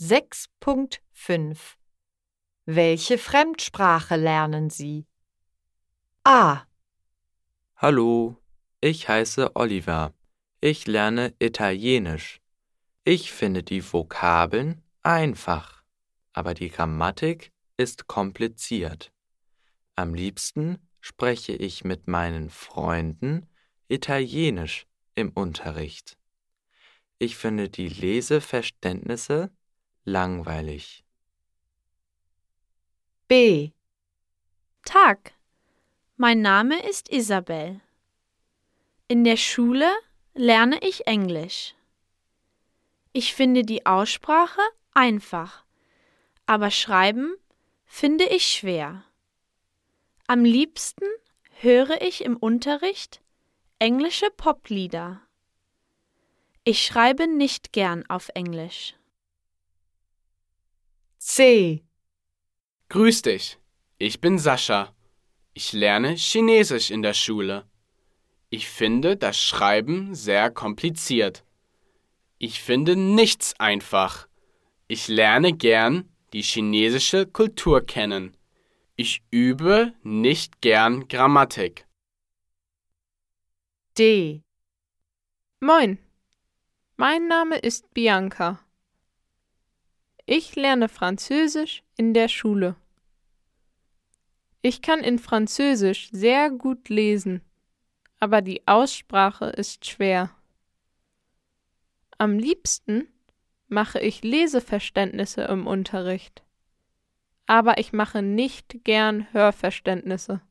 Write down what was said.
6.5 Welche Fremdsprache lernen Sie? A. Hallo, ich heiße Oliver. Ich lerne Italienisch. Ich finde die Vokabeln einfach, aber die Grammatik ist kompliziert. Am liebsten spreche ich mit meinen Freunden Italienisch im Unterricht. Ich finde die Leseverständnisse langweilig. B. Tag. Mein Name ist Isabel. In der Schule lerne ich Englisch. Ich finde die Aussprache einfach, aber Schreiben finde ich schwer. Am liebsten höre ich im Unterricht englische Poplieder. Ich schreibe nicht gern auf Englisch. C. Grüß dich, ich bin Sascha. Ich lerne Chinesisch in der Schule. Ich finde das Schreiben sehr kompliziert. Ich finde nichts einfach. Ich lerne gern die chinesische Kultur kennen. Ich übe nicht gern Grammatik. D. Moin, mein Name ist Bianca. Ich lerne Französisch in der Schule. Ich kann in Französisch sehr gut lesen, aber die Aussprache ist schwer. Am liebsten mache ich Leseverständnisse im Unterricht, aber ich mache nicht gern Hörverständnisse.